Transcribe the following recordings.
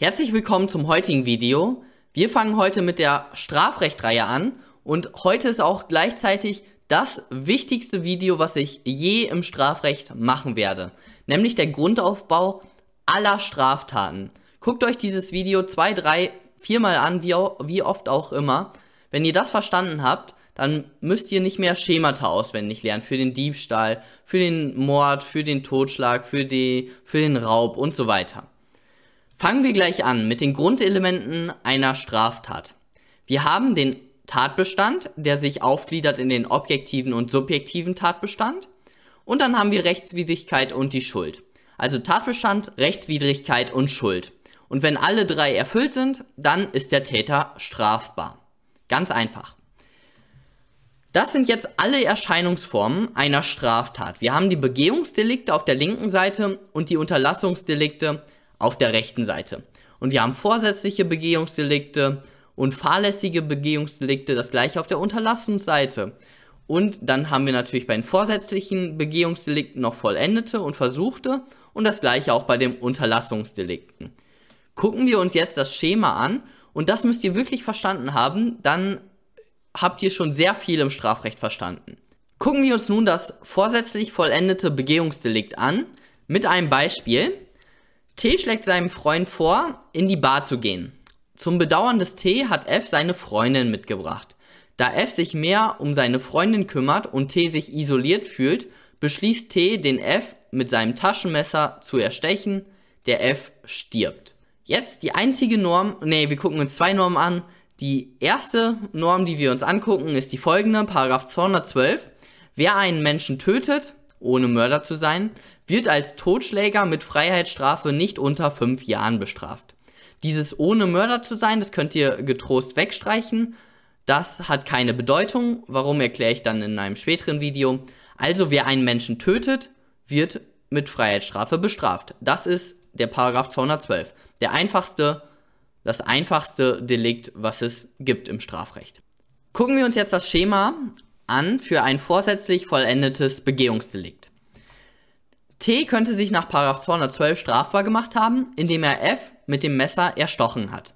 Herzlich willkommen zum heutigen Video. Wir fangen heute mit der Strafrechtreihe an und heute ist auch gleichzeitig das wichtigste Video, was ich je im Strafrecht machen werde, nämlich der Grundaufbau aller Straftaten. Guckt euch dieses Video zwei, drei, viermal an, wie, wie oft auch immer. Wenn ihr das verstanden habt, dann müsst ihr nicht mehr Schemata auswendig lernen für den Diebstahl, für den Mord, für den Totschlag, für, die, für den Raub und so weiter. Fangen wir gleich an mit den Grundelementen einer Straftat. Wir haben den Tatbestand, der sich aufgliedert in den objektiven und subjektiven Tatbestand. Und dann haben wir Rechtswidrigkeit und die Schuld. Also Tatbestand, Rechtswidrigkeit und Schuld. Und wenn alle drei erfüllt sind, dann ist der Täter strafbar. Ganz einfach. Das sind jetzt alle Erscheinungsformen einer Straftat. Wir haben die Begehungsdelikte auf der linken Seite und die Unterlassungsdelikte auf der rechten Seite. Und wir haben vorsätzliche Begehungsdelikte und fahrlässige Begehungsdelikte, das gleiche auf der Unterlassungsseite. Und dann haben wir natürlich bei den vorsätzlichen Begehungsdelikten noch vollendete und versuchte und das gleiche auch bei den Unterlassungsdelikten. Gucken wir uns jetzt das Schema an und das müsst ihr wirklich verstanden haben, dann habt ihr schon sehr viel im Strafrecht verstanden. Gucken wir uns nun das vorsätzlich vollendete Begehungsdelikt an mit einem Beispiel. T schlägt seinem Freund vor, in die Bar zu gehen. Zum Bedauern des T hat F seine Freundin mitgebracht. Da F sich mehr um seine Freundin kümmert und T sich isoliert fühlt, beschließt T, den F mit seinem Taschenmesser zu erstechen. Der F stirbt. Jetzt die einzige Norm, nee, wir gucken uns zwei Normen an. Die erste Norm, die wir uns angucken, ist die folgende, Paragraph 212. Wer einen Menschen tötet, ohne Mörder zu sein, wird als Totschläger mit Freiheitsstrafe nicht unter fünf Jahren bestraft. Dieses ohne Mörder zu sein, das könnt ihr getrost wegstreichen. Das hat keine Bedeutung. Warum erkläre ich dann in einem späteren Video. Also wer einen Menschen tötet, wird mit Freiheitsstrafe bestraft. Das ist der Paragraph 212 der einfachste, das einfachste Delikt, was es gibt im Strafrecht. Gucken wir uns jetzt das Schema an für ein vorsätzlich vollendetes Begehungsdelikt. T könnte sich nach 212 strafbar gemacht haben, indem er F mit dem Messer erstochen hat.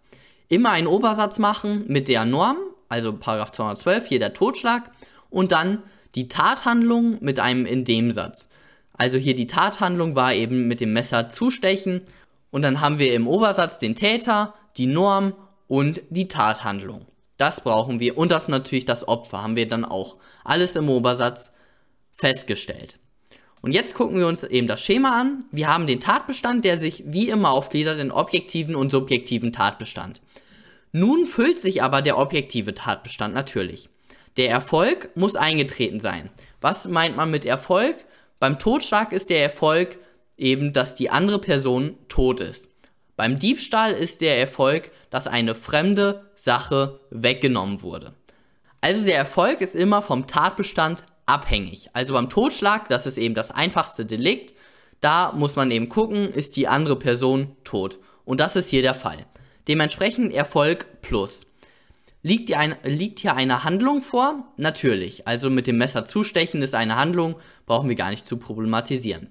Immer einen Obersatz machen mit der Norm, also 212, hier der Totschlag, und dann die Tathandlung mit einem Indemsatz. Also hier die Tathandlung war eben mit dem Messer zustechen und dann haben wir im Obersatz den Täter, die Norm und die Tathandlung. Das brauchen wir. Und das natürlich das Opfer haben wir dann auch. Alles im Obersatz festgestellt. Und jetzt gucken wir uns eben das Schema an. Wir haben den Tatbestand, der sich wie immer aufgliedert in objektiven und subjektiven Tatbestand. Nun füllt sich aber der objektive Tatbestand natürlich. Der Erfolg muss eingetreten sein. Was meint man mit Erfolg? Beim Totschlag ist der Erfolg eben, dass die andere Person tot ist. Beim Diebstahl ist der Erfolg, dass eine fremde Sache weggenommen wurde. Also der Erfolg ist immer vom Tatbestand abhängig. Also beim Totschlag, das ist eben das einfachste Delikt, da muss man eben gucken, ist die andere Person tot. Und das ist hier der Fall. Dementsprechend Erfolg plus. Liegt hier, ein, liegt hier eine Handlung vor? Natürlich. Also mit dem Messer zustechen ist eine Handlung, brauchen wir gar nicht zu problematisieren.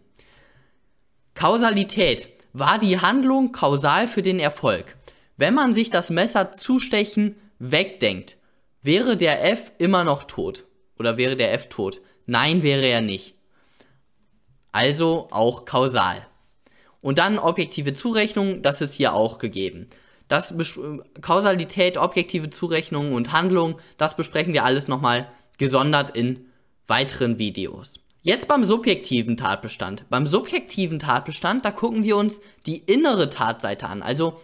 Kausalität. War die Handlung kausal für den Erfolg? Wenn man sich das Messer zustechen wegdenkt, wäre der F immer noch tot? Oder wäre der F tot? Nein, wäre er nicht. Also auch kausal. Und dann objektive Zurechnung, das ist hier auch gegeben. Das Kausalität, objektive Zurechnung und Handlung, das besprechen wir alles nochmal gesondert in weiteren Videos. Jetzt beim subjektiven Tatbestand. Beim subjektiven Tatbestand, da gucken wir uns die innere Tatseite an. Also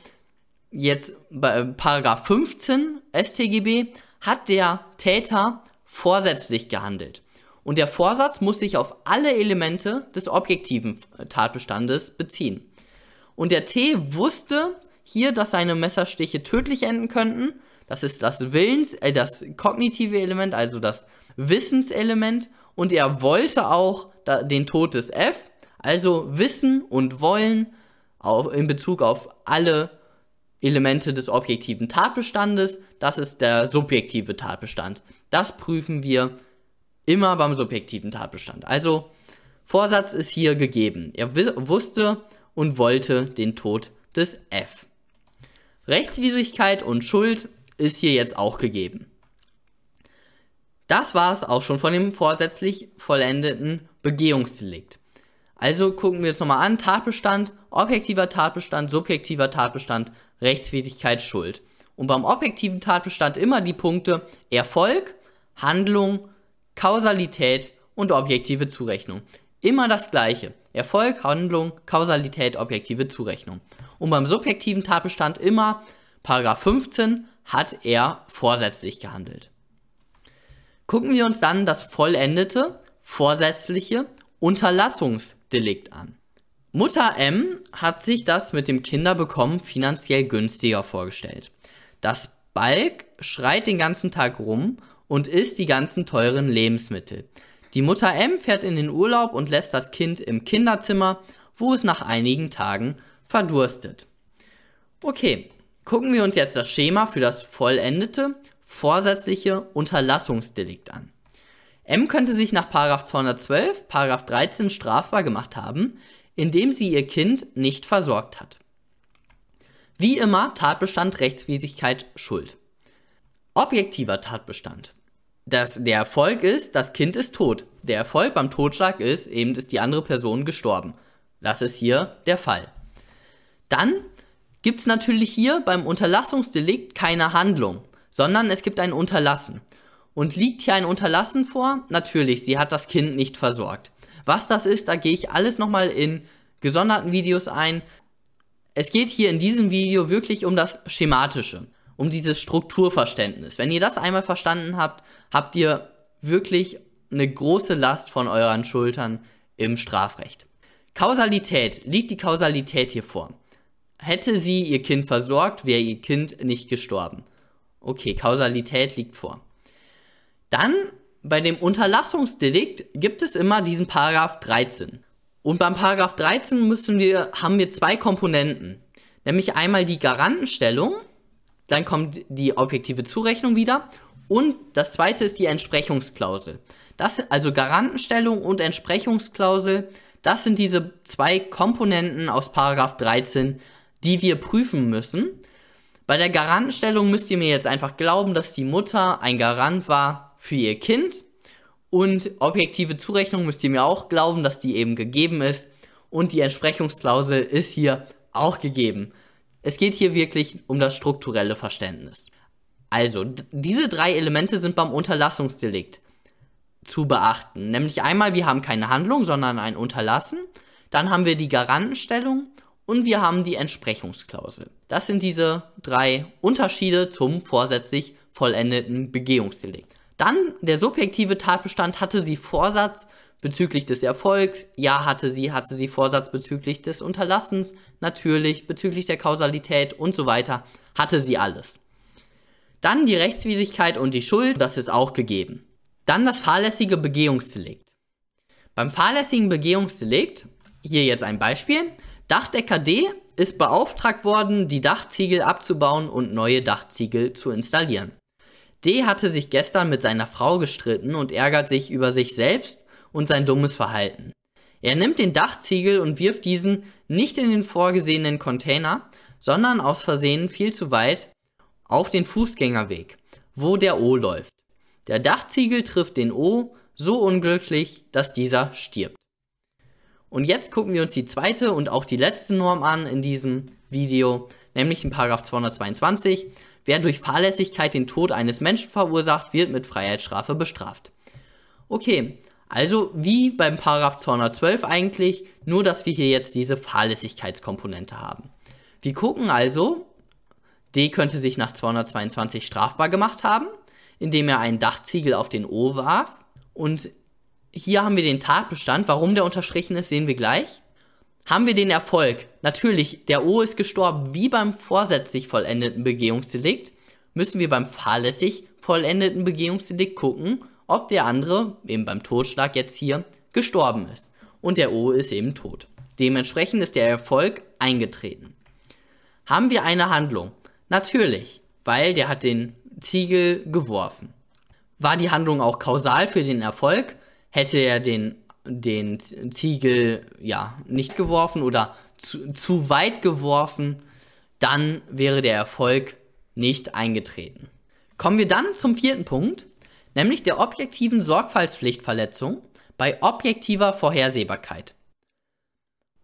jetzt bei Paragraph 15 StGB hat der Täter vorsätzlich gehandelt. Und der Vorsatz muss sich auf alle Elemente des objektiven Tatbestandes beziehen. Und der T wusste hier, dass seine Messerstiche tödlich enden könnten. Das ist das Willens, äh, das kognitive Element, also das Wissenselement und er wollte auch den Tod des F, also wissen und wollen auch in Bezug auf alle Elemente des objektiven Tatbestandes, das ist der subjektive Tatbestand. Das prüfen wir immer beim subjektiven Tatbestand. Also Vorsatz ist hier gegeben. Er wusste und wollte den Tod des F. Rechtswidrigkeit und Schuld ist hier jetzt auch gegeben. Das war es auch schon von dem vorsätzlich vollendeten Begehungsdelikt. Also gucken wir jetzt nochmal an, Tatbestand, objektiver Tatbestand, subjektiver Tatbestand, Rechtswidrigkeit, Schuld. Und beim objektiven Tatbestand immer die Punkte Erfolg, Handlung, Kausalität und objektive Zurechnung. Immer das gleiche. Erfolg, Handlung, Kausalität, objektive Zurechnung. Und beim subjektiven Tatbestand immer Paragraph 15 hat er vorsätzlich gehandelt. Gucken wir uns dann das vollendete, vorsätzliche Unterlassungsdelikt an. Mutter M hat sich das mit dem Kinderbekommen finanziell günstiger vorgestellt. Das Balk schreit den ganzen Tag rum und isst die ganzen teuren Lebensmittel. Die Mutter M fährt in den Urlaub und lässt das Kind im Kinderzimmer, wo es nach einigen Tagen verdurstet. Okay, gucken wir uns jetzt das Schema für das vollendete, vorsätzliche Unterlassungsdelikt an. M könnte sich nach 212, 13 strafbar gemacht haben, indem sie ihr Kind nicht versorgt hat. Wie immer Tatbestand Rechtswidrigkeit Schuld. Objektiver Tatbestand. Das, der Erfolg ist, das Kind ist tot. Der Erfolg beim Totschlag ist, eben ist die andere Person gestorben. Das ist hier der Fall. Dann gibt es natürlich hier beim Unterlassungsdelikt keine Handlung, sondern es gibt ein Unterlassen. Und liegt hier ein Unterlassen vor? Natürlich, sie hat das Kind nicht versorgt. Was das ist, da gehe ich alles nochmal in gesonderten Videos ein. Es geht hier in diesem Video wirklich um das Schematische, um dieses Strukturverständnis. Wenn ihr das einmal verstanden habt, habt ihr wirklich eine große Last von euren Schultern im Strafrecht. Kausalität. Liegt die Kausalität hier vor? Hätte sie ihr Kind versorgt, wäre ihr Kind nicht gestorben. Okay, Kausalität liegt vor. Dann bei dem Unterlassungsdelikt gibt es immer diesen Paragraph 13. Und beim Paragraph 13 müssen wir, haben wir zwei Komponenten. Nämlich einmal die Garantenstellung, dann kommt die objektive Zurechnung wieder und das zweite ist die Entsprechungsklausel. Das, also Garantenstellung und Entsprechungsklausel, das sind diese zwei Komponenten aus Paragraph 13, die wir prüfen müssen. Bei der Garantenstellung müsst ihr mir jetzt einfach glauben, dass die Mutter ein Garant war für ihr Kind. Und objektive Zurechnung müsst ihr mir auch glauben, dass die eben gegeben ist. Und die Entsprechungsklausel ist hier auch gegeben. Es geht hier wirklich um das strukturelle Verständnis. Also, diese drei Elemente sind beim Unterlassungsdelikt zu beachten. Nämlich einmal, wir haben keine Handlung, sondern ein Unterlassen. Dann haben wir die Garantenstellung und wir haben die Entsprechungsklausel. Das sind diese drei Unterschiede zum vorsätzlich vollendeten Begehungsdelikt. Dann der subjektive Tatbestand hatte sie Vorsatz bezüglich des Erfolgs, ja hatte sie, hatte sie Vorsatz bezüglich des Unterlassens, natürlich bezüglich der Kausalität und so weiter, hatte sie alles. Dann die Rechtswidrigkeit und die Schuld, das ist auch gegeben. Dann das fahrlässige Begehungsdelikt. Beim fahrlässigen Begehungsdelikt, hier jetzt ein Beispiel, Dachdecker D ist beauftragt worden, die Dachziegel abzubauen und neue Dachziegel zu installieren. D hatte sich gestern mit seiner Frau gestritten und ärgert sich über sich selbst und sein dummes Verhalten. Er nimmt den Dachziegel und wirft diesen nicht in den vorgesehenen Container, sondern aus Versehen viel zu weit auf den Fußgängerweg, wo der O läuft. Der Dachziegel trifft den O so unglücklich, dass dieser stirbt. Und jetzt gucken wir uns die zweite und auch die letzte Norm an in diesem Video, nämlich in 222. Wer durch Fahrlässigkeit den Tod eines Menschen verursacht, wird mit Freiheitsstrafe bestraft. Okay, also wie beim Paragraph 212 eigentlich, nur dass wir hier jetzt diese Fahrlässigkeitskomponente haben. Wir gucken also, D könnte sich nach 222 strafbar gemacht haben, indem er einen Dachziegel auf den O warf. Und hier haben wir den Tatbestand. Warum der unterstrichen ist, sehen wir gleich haben wir den Erfolg. Natürlich, der O ist gestorben, wie beim vorsätzlich vollendeten Begehungsdelikt, müssen wir beim fahrlässig vollendeten Begehungsdelikt gucken, ob der andere, eben beim Totschlag jetzt hier, gestorben ist. Und der O ist eben tot. Dementsprechend ist der Erfolg eingetreten. Haben wir eine Handlung? Natürlich, weil der hat den Ziegel geworfen. War die Handlung auch kausal für den Erfolg? Hätte er den den Ziegel ja nicht geworfen oder zu, zu weit geworfen, dann wäre der Erfolg nicht eingetreten. Kommen wir dann zum vierten Punkt, nämlich der objektiven Sorgfaltspflichtverletzung bei objektiver Vorhersehbarkeit.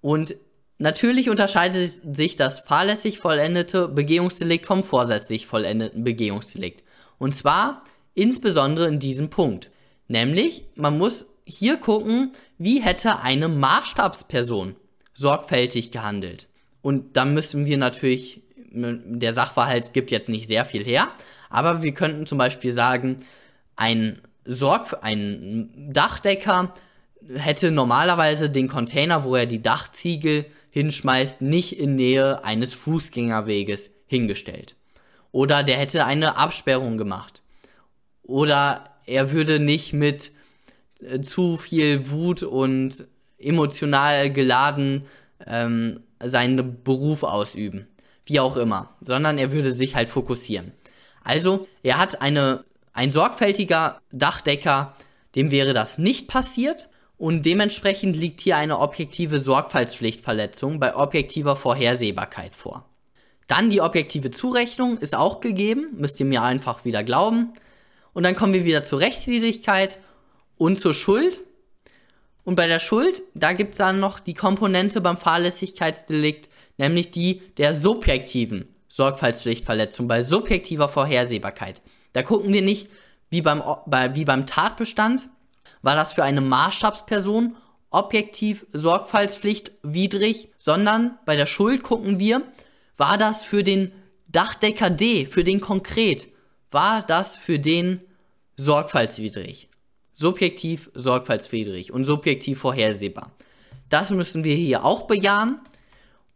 Und natürlich unterscheidet sich das fahrlässig vollendete Begehungsdelikt vom vorsätzlich vollendeten Begehungsdelikt. Und zwar insbesondere in diesem Punkt. Nämlich, man muss hier gucken, wie hätte eine Maßstabsperson sorgfältig gehandelt. Und da müssen wir natürlich, der Sachverhalt gibt jetzt nicht sehr viel her, aber wir könnten zum Beispiel sagen, ein, Sorg ein Dachdecker hätte normalerweise den Container, wo er die Dachziegel hinschmeißt, nicht in Nähe eines Fußgängerweges hingestellt. Oder der hätte eine Absperrung gemacht. Oder er würde nicht mit äh, zu viel Wut und emotional geladen ähm, seinen Beruf ausüben. Wie auch immer. Sondern er würde sich halt fokussieren. Also, er hat eine, ein sorgfältiger Dachdecker, dem wäre das nicht passiert. Und dementsprechend liegt hier eine objektive Sorgfaltspflichtverletzung bei objektiver Vorhersehbarkeit vor. Dann die objektive Zurechnung ist auch gegeben, müsst ihr mir einfach wieder glauben. Und dann kommen wir wieder zur Rechtswidrigkeit und zur Schuld. Und bei der Schuld, da gibt es dann noch die Komponente beim Fahrlässigkeitsdelikt, nämlich die der subjektiven Sorgfaltspflichtverletzung bei subjektiver Vorhersehbarkeit. Da gucken wir nicht, wie beim, bei, wie beim Tatbestand, war das für eine Maßstabsperson objektiv sorgfaltspflichtwidrig, sondern bei der Schuld gucken wir, war das für den Dachdecker D, für den konkret, war das für den sorgfaltswidrig. Subjektiv sorgfaltswidrig und subjektiv vorhersehbar. Das müssen wir hier auch bejahen.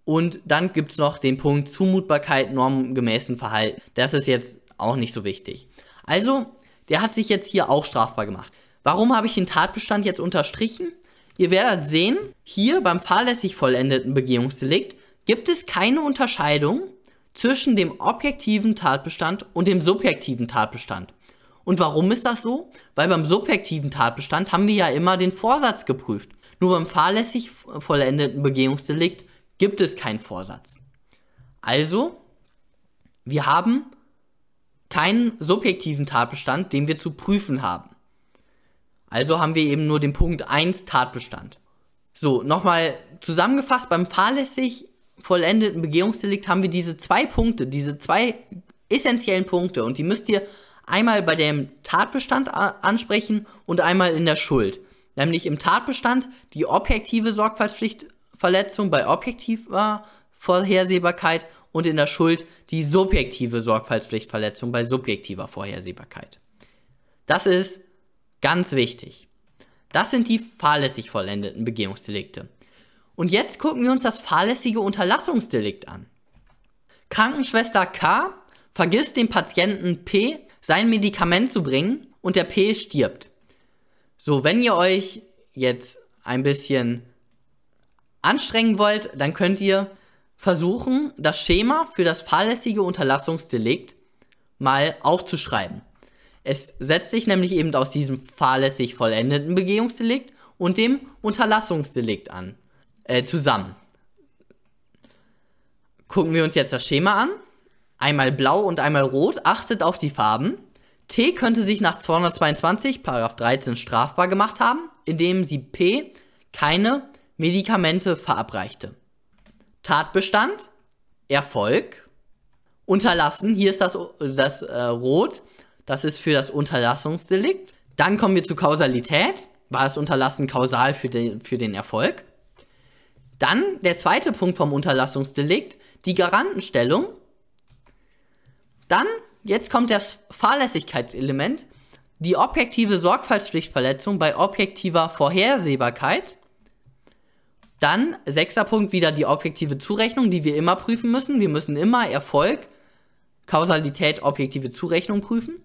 Und dann gibt es noch den Punkt Zumutbarkeit normgemäßen Verhalten. Das ist jetzt auch nicht so wichtig. Also, der hat sich jetzt hier auch strafbar gemacht. Warum habe ich den Tatbestand jetzt unterstrichen? Ihr werdet sehen, hier beim fahrlässig vollendeten Begehungsdelikt gibt es keine Unterscheidung zwischen dem objektiven Tatbestand und dem subjektiven Tatbestand. Und warum ist das so? Weil beim subjektiven Tatbestand haben wir ja immer den Vorsatz geprüft. Nur beim fahrlässig vollendeten Begehungsdelikt gibt es keinen Vorsatz. Also, wir haben keinen subjektiven Tatbestand, den wir zu prüfen haben. Also haben wir eben nur den Punkt 1 Tatbestand. So, nochmal zusammengefasst, beim fahrlässig vollendeten Begehungsdelikt haben wir diese zwei Punkte, diese zwei essentiellen Punkte und die müsst ihr einmal bei dem Tatbestand ansprechen und einmal in der Schuld. Nämlich im Tatbestand die objektive Sorgfaltspflichtverletzung bei objektiver Vorhersehbarkeit und in der Schuld die subjektive Sorgfaltspflichtverletzung bei subjektiver Vorhersehbarkeit. Das ist ganz wichtig. Das sind die fahrlässig vollendeten Begehungsdelikte. Und jetzt gucken wir uns das fahrlässige Unterlassungsdelikt an. Krankenschwester K vergisst dem Patienten P sein Medikament zu bringen und der P stirbt. So, wenn ihr euch jetzt ein bisschen anstrengen wollt, dann könnt ihr versuchen, das Schema für das fahrlässige Unterlassungsdelikt mal aufzuschreiben. Es setzt sich nämlich eben aus diesem fahrlässig vollendeten Begehungsdelikt und dem Unterlassungsdelikt an äh, zusammen. Gucken wir uns jetzt das Schema an. Einmal blau und einmal rot. Achtet auf die Farben. T könnte sich nach 222, Paragraph 13 strafbar gemacht haben, indem sie P keine Medikamente verabreichte. Tatbestand, Erfolg, unterlassen, hier ist das, das äh, Rot, das ist für das Unterlassungsdelikt. Dann kommen wir zu Kausalität, war das Unterlassen kausal für den, für den Erfolg. Dann der zweite Punkt vom Unterlassungsdelikt, die Garantenstellung. Dann, jetzt kommt das Fahrlässigkeitselement, die objektive Sorgfaltspflichtverletzung bei objektiver Vorhersehbarkeit. Dann, sechster Punkt, wieder die objektive Zurechnung, die wir immer prüfen müssen. Wir müssen immer Erfolg, Kausalität, objektive Zurechnung prüfen.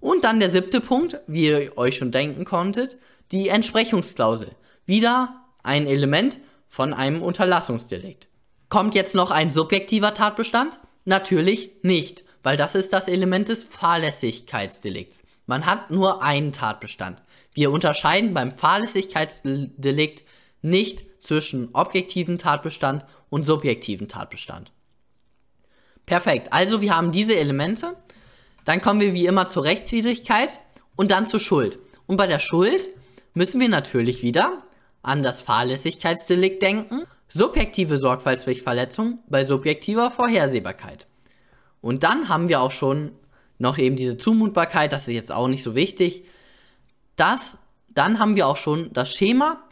Und dann der siebte Punkt, wie ihr euch schon denken konntet, die Entsprechungsklausel. Wieder ein Element, von einem Unterlassungsdelikt. Kommt jetzt noch ein subjektiver Tatbestand? Natürlich nicht, weil das ist das Element des Fahrlässigkeitsdelikts. Man hat nur einen Tatbestand. Wir unterscheiden beim Fahrlässigkeitsdelikt nicht zwischen objektiven Tatbestand und subjektiven Tatbestand. Perfekt. Also wir haben diese Elemente. Dann kommen wir wie immer zur Rechtswidrigkeit und dann zur Schuld. Und bei der Schuld müssen wir natürlich wieder an das Fahrlässigkeitsdelikt denken, subjektive Sorgfaltspflichtverletzung bei subjektiver Vorhersehbarkeit. Und dann haben wir auch schon noch eben diese Zumutbarkeit, das ist jetzt auch nicht so wichtig. Das, dann haben wir auch schon das Schema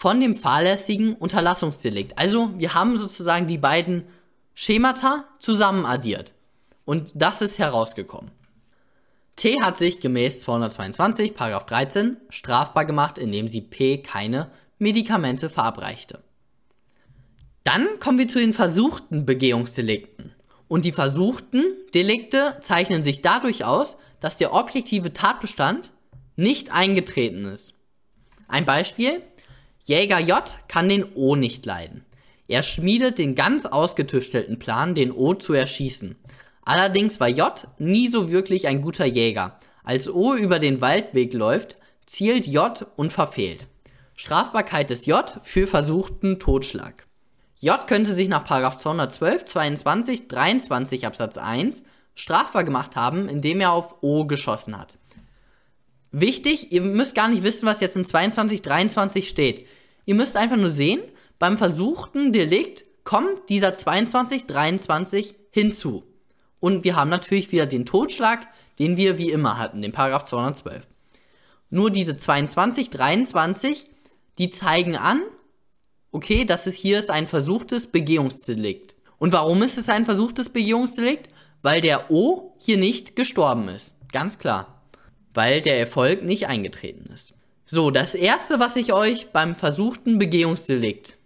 von dem fahrlässigen Unterlassungsdelikt. Also wir haben sozusagen die beiden Schemata zusammen addiert. Und das ist herausgekommen. T hat sich gemäß 222, Paragraph 13 strafbar gemacht, indem sie P keine Medikamente verabreichte. Dann kommen wir zu den versuchten Begehungsdelikten. Und die versuchten Delikte zeichnen sich dadurch aus, dass der objektive Tatbestand nicht eingetreten ist. Ein Beispiel. Jäger J kann den O nicht leiden. Er schmiedet den ganz ausgetüftelten Plan, den O zu erschießen. Allerdings war J nie so wirklich ein guter Jäger. Als O über den Waldweg läuft, zielt J und verfehlt. Strafbarkeit des J für versuchten Totschlag. J könnte sich nach 212, 22, 23 Absatz 1 strafbar gemacht haben, indem er auf O geschossen hat. Wichtig, ihr müsst gar nicht wissen, was jetzt in 22, 23 steht. Ihr müsst einfach nur sehen, beim versuchten Delikt kommt dieser 22, 23 hinzu. Und wir haben natürlich wieder den Totschlag, den wir wie immer hatten, den Paragraph 212. Nur diese 22, 23, die zeigen an, okay, das ist hier ist ein versuchtes Begehungsdelikt. Und warum ist es ein versuchtes Begehungsdelikt? Weil der O hier nicht gestorben ist. Ganz klar. Weil der Erfolg nicht eingetreten ist. So, das erste, was ich euch beim versuchten Begehungsdelikt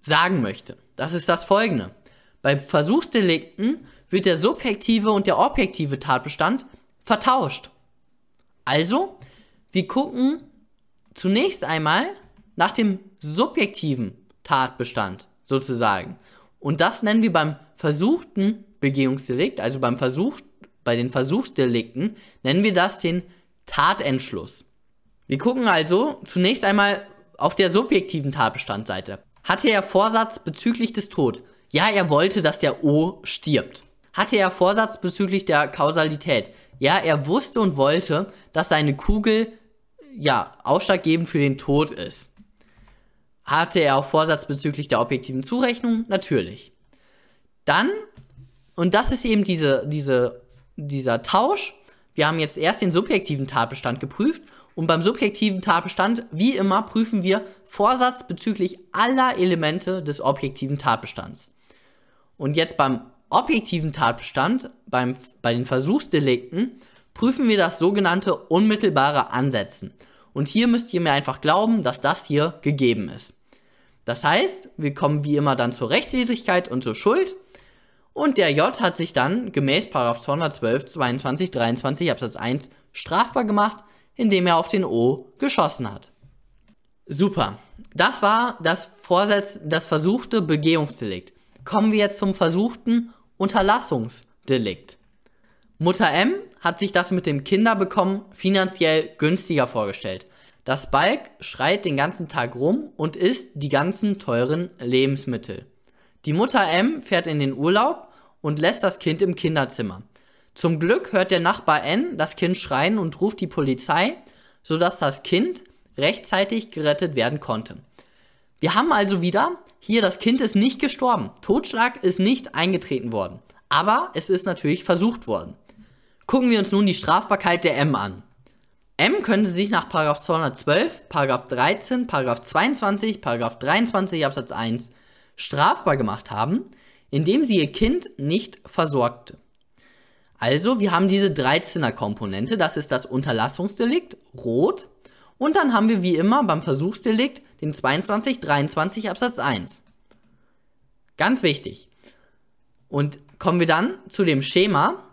sagen möchte, das ist das folgende. Bei Versuchsdelikten wird der subjektive und der objektive Tatbestand vertauscht. Also, wir gucken zunächst einmal nach dem subjektiven Tatbestand sozusagen. Und das nennen wir beim versuchten Begehungsdelikt, also beim Versuch, bei den Versuchsdelikten, nennen wir das den Tatentschluss. Wir gucken also zunächst einmal auf der subjektiven Tatbestandseite. Hatte er Vorsatz bezüglich des Todes? Ja, er wollte, dass der O stirbt. Hatte er Vorsatz bezüglich der Kausalität? Ja, er wusste und wollte, dass seine Kugel ja ausschlaggebend für den Tod ist. Hatte er auch Vorsatz bezüglich der objektiven Zurechnung? Natürlich. Dann, und das ist eben diese, diese, dieser Tausch, wir haben jetzt erst den subjektiven Tatbestand geprüft und beim subjektiven Tatbestand, wie immer, prüfen wir Vorsatz bezüglich aller Elemente des objektiven Tatbestands. Und jetzt beim objektiven Tatbestand, beim, bei den Versuchsdelikten, prüfen wir das sogenannte unmittelbare Ansetzen. Und hier müsst ihr mir einfach glauben, dass das hier gegeben ist. Das heißt, wir kommen wie immer dann zur Rechtswidrigkeit und zur Schuld. Und der J hat sich dann gemäß 212, 22, 23 Absatz 1 strafbar gemacht, indem er auf den O geschossen hat. Super. Das war das Vorsatz, das versuchte Begehungsdelikt. Kommen wir jetzt zum versuchten Unterlassungsdelikt. Mutter M hat sich das mit dem Kinderbekommen finanziell günstiger vorgestellt. Das Balk schreit den ganzen Tag rum und isst die ganzen teuren Lebensmittel. Die Mutter M fährt in den Urlaub und lässt das Kind im Kinderzimmer. Zum Glück hört der Nachbar N das Kind schreien und ruft die Polizei, sodass das Kind rechtzeitig gerettet werden konnte. Wir haben also wieder, hier das Kind ist nicht gestorben, Totschlag ist nicht eingetreten worden, aber es ist natürlich versucht worden. Gucken wir uns nun die Strafbarkeit der M an. M könnte sich nach 212, 13, 22, 23 Absatz 1 strafbar gemacht haben, indem sie ihr Kind nicht versorgte. Also, wir haben diese 13er Komponente, das ist das Unterlassungsdelikt, rot, und dann haben wir wie immer beim Versuchsdelikt den 22, 23 Absatz 1. Ganz wichtig. Und kommen wir dann zu dem Schema,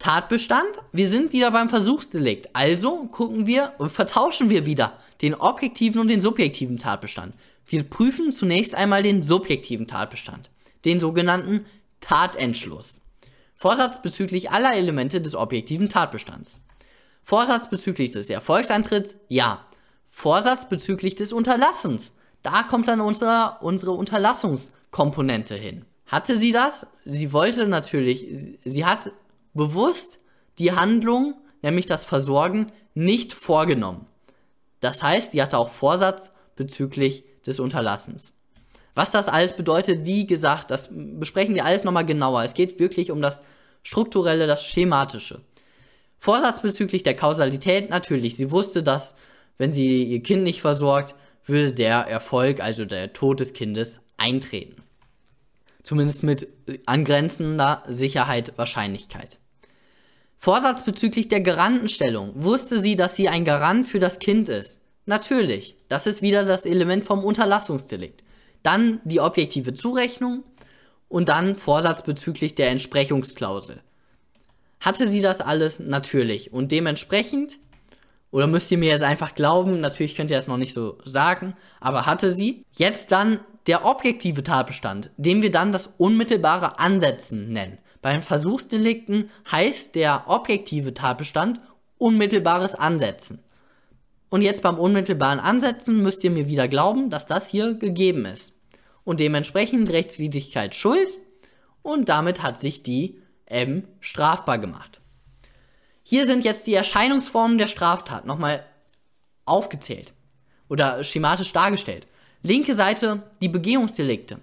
Tatbestand, wir sind wieder beim Versuchsdelikt. Also gucken wir und vertauschen wir wieder den objektiven und den subjektiven Tatbestand. Wir prüfen zunächst einmal den subjektiven Tatbestand, den sogenannten Tatentschluss. Vorsatz bezüglich aller Elemente des objektiven Tatbestands. Vorsatz bezüglich des Erfolgsantritts, ja. Vorsatz bezüglich des Unterlassens, da kommt dann unsere, unsere Unterlassungskomponente hin. Hatte sie das? Sie wollte natürlich, sie hat bewusst die Handlung, nämlich das Versorgen, nicht vorgenommen. Das heißt, sie hatte auch Vorsatz bezüglich des Unterlassens. Was das alles bedeutet, wie gesagt, das besprechen wir alles nochmal genauer. Es geht wirklich um das Strukturelle, das Schematische. Vorsatz bezüglich der Kausalität, natürlich. Sie wusste, dass, wenn sie ihr Kind nicht versorgt, würde der Erfolg, also der Tod des Kindes, eintreten. Zumindest mit angrenzender Sicherheit, Wahrscheinlichkeit. Vorsatz bezüglich der Garantenstellung. Wusste sie, dass sie ein Garant für das Kind ist? Natürlich. Das ist wieder das Element vom Unterlassungsdelikt. Dann die objektive Zurechnung und dann Vorsatz bezüglich der Entsprechungsklausel. Hatte sie das alles? Natürlich. Und dementsprechend, oder müsst ihr mir jetzt einfach glauben, natürlich könnt ihr das noch nicht so sagen, aber hatte sie jetzt dann der objektive Tatbestand, den wir dann das unmittelbare Ansetzen nennen. Beim Versuchsdelikten heißt der objektive Tatbestand unmittelbares Ansetzen. Und jetzt beim unmittelbaren Ansetzen müsst ihr mir wieder glauben, dass das hier gegeben ist. Und dementsprechend Rechtswidrigkeit Schuld und damit hat sich die M strafbar gemacht. Hier sind jetzt die Erscheinungsformen der Straftat nochmal aufgezählt oder schematisch dargestellt. Linke Seite die Begehungsdelikte.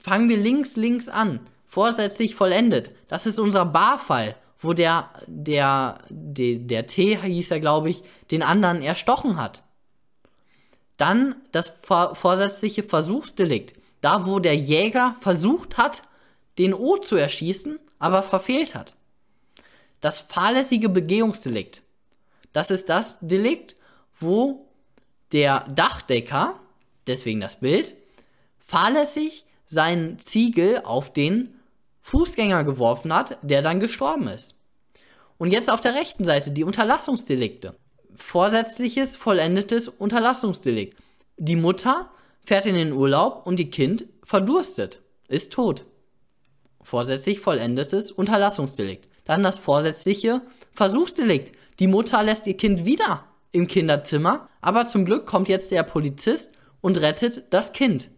Fangen wir links, links an. Vorsätzlich vollendet. Das ist unser Barfall, wo der, der, der, der T hieß er, glaube ich, den anderen erstochen hat. Dann das vor, vorsätzliche Versuchsdelikt. Da, wo der Jäger versucht hat, den O zu erschießen, aber verfehlt hat. Das fahrlässige Begehungsdelikt. Das ist das Delikt, wo der Dachdecker deswegen das Bild, fahrlässig seinen Ziegel auf den Fußgänger geworfen hat, der dann gestorben ist. Und jetzt auf der rechten Seite die Unterlassungsdelikte. Vorsätzliches, vollendetes Unterlassungsdelikt. Die Mutter fährt in den Urlaub und die Kind verdurstet, ist tot. Vorsätzlich vollendetes Unterlassungsdelikt. Dann das vorsätzliche Versuchsdelikt. Die Mutter lässt ihr Kind wieder im Kinderzimmer, aber zum Glück kommt jetzt der Polizist und rettet das Kind.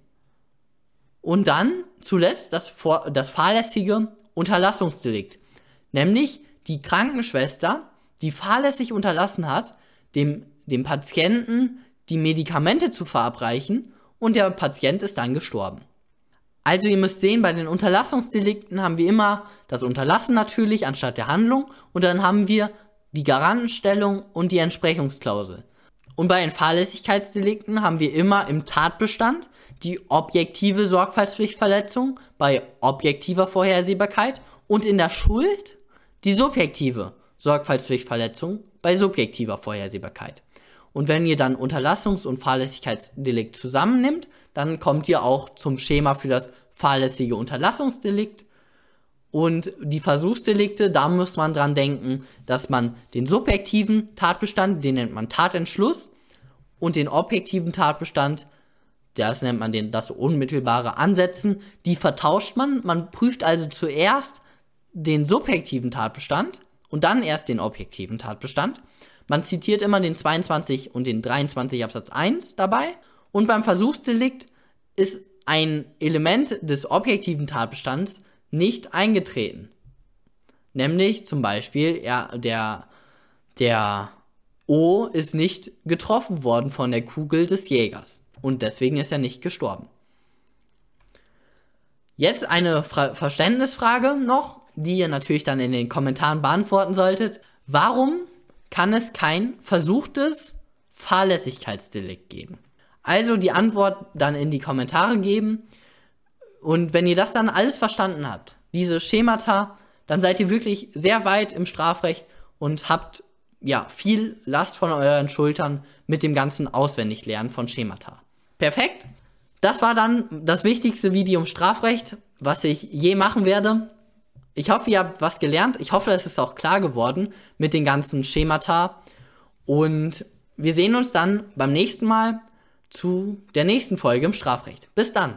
Und dann zuletzt das, vor, das fahrlässige Unterlassungsdelikt. Nämlich die Krankenschwester, die fahrlässig unterlassen hat, dem, dem Patienten die Medikamente zu verabreichen und der Patient ist dann gestorben. Also ihr müsst sehen, bei den Unterlassungsdelikten haben wir immer das Unterlassen natürlich anstatt der Handlung und dann haben wir die Garantenstellung und die Entsprechungsklausel. Und bei den Fahrlässigkeitsdelikten haben wir immer im Tatbestand die objektive Sorgfaltspflichtverletzung bei objektiver Vorhersehbarkeit und in der Schuld die subjektive Sorgfaltspflichtverletzung bei subjektiver Vorhersehbarkeit. Und wenn ihr dann Unterlassungs- und Fahrlässigkeitsdelikt zusammennimmt, dann kommt ihr auch zum Schema für das fahrlässige Unterlassungsdelikt und die Versuchsdelikte, da muss man dran denken, dass man den subjektiven Tatbestand, den nennt man Tatentschluss, und den objektiven Tatbestand, das nennt man den, das unmittelbare Ansetzen, die vertauscht man. Man prüft also zuerst den subjektiven Tatbestand und dann erst den objektiven Tatbestand. Man zitiert immer den 22 und den 23 Absatz 1 dabei. Und beim Versuchsdelikt ist ein Element des objektiven Tatbestands nicht eingetreten. Nämlich zum Beispiel, ja, der, der O ist nicht getroffen worden von der Kugel des Jägers. Und deswegen ist er nicht gestorben. Jetzt eine Fra Verständnisfrage noch, die ihr natürlich dann in den Kommentaren beantworten solltet. Warum kann es kein versuchtes Fahrlässigkeitsdelikt geben? Also die Antwort dann in die Kommentare geben. Und wenn ihr das dann alles verstanden habt, diese Schemata, dann seid ihr wirklich sehr weit im Strafrecht und habt ja viel Last von euren Schultern mit dem ganzen Auswendiglernen von Schemata. Perfekt. Das war dann das wichtigste Video im Strafrecht, was ich je machen werde. Ich hoffe, ihr habt was gelernt. Ich hoffe, es ist auch klar geworden mit den ganzen Schemata. Und wir sehen uns dann beim nächsten Mal zu der nächsten Folge im Strafrecht. Bis dann.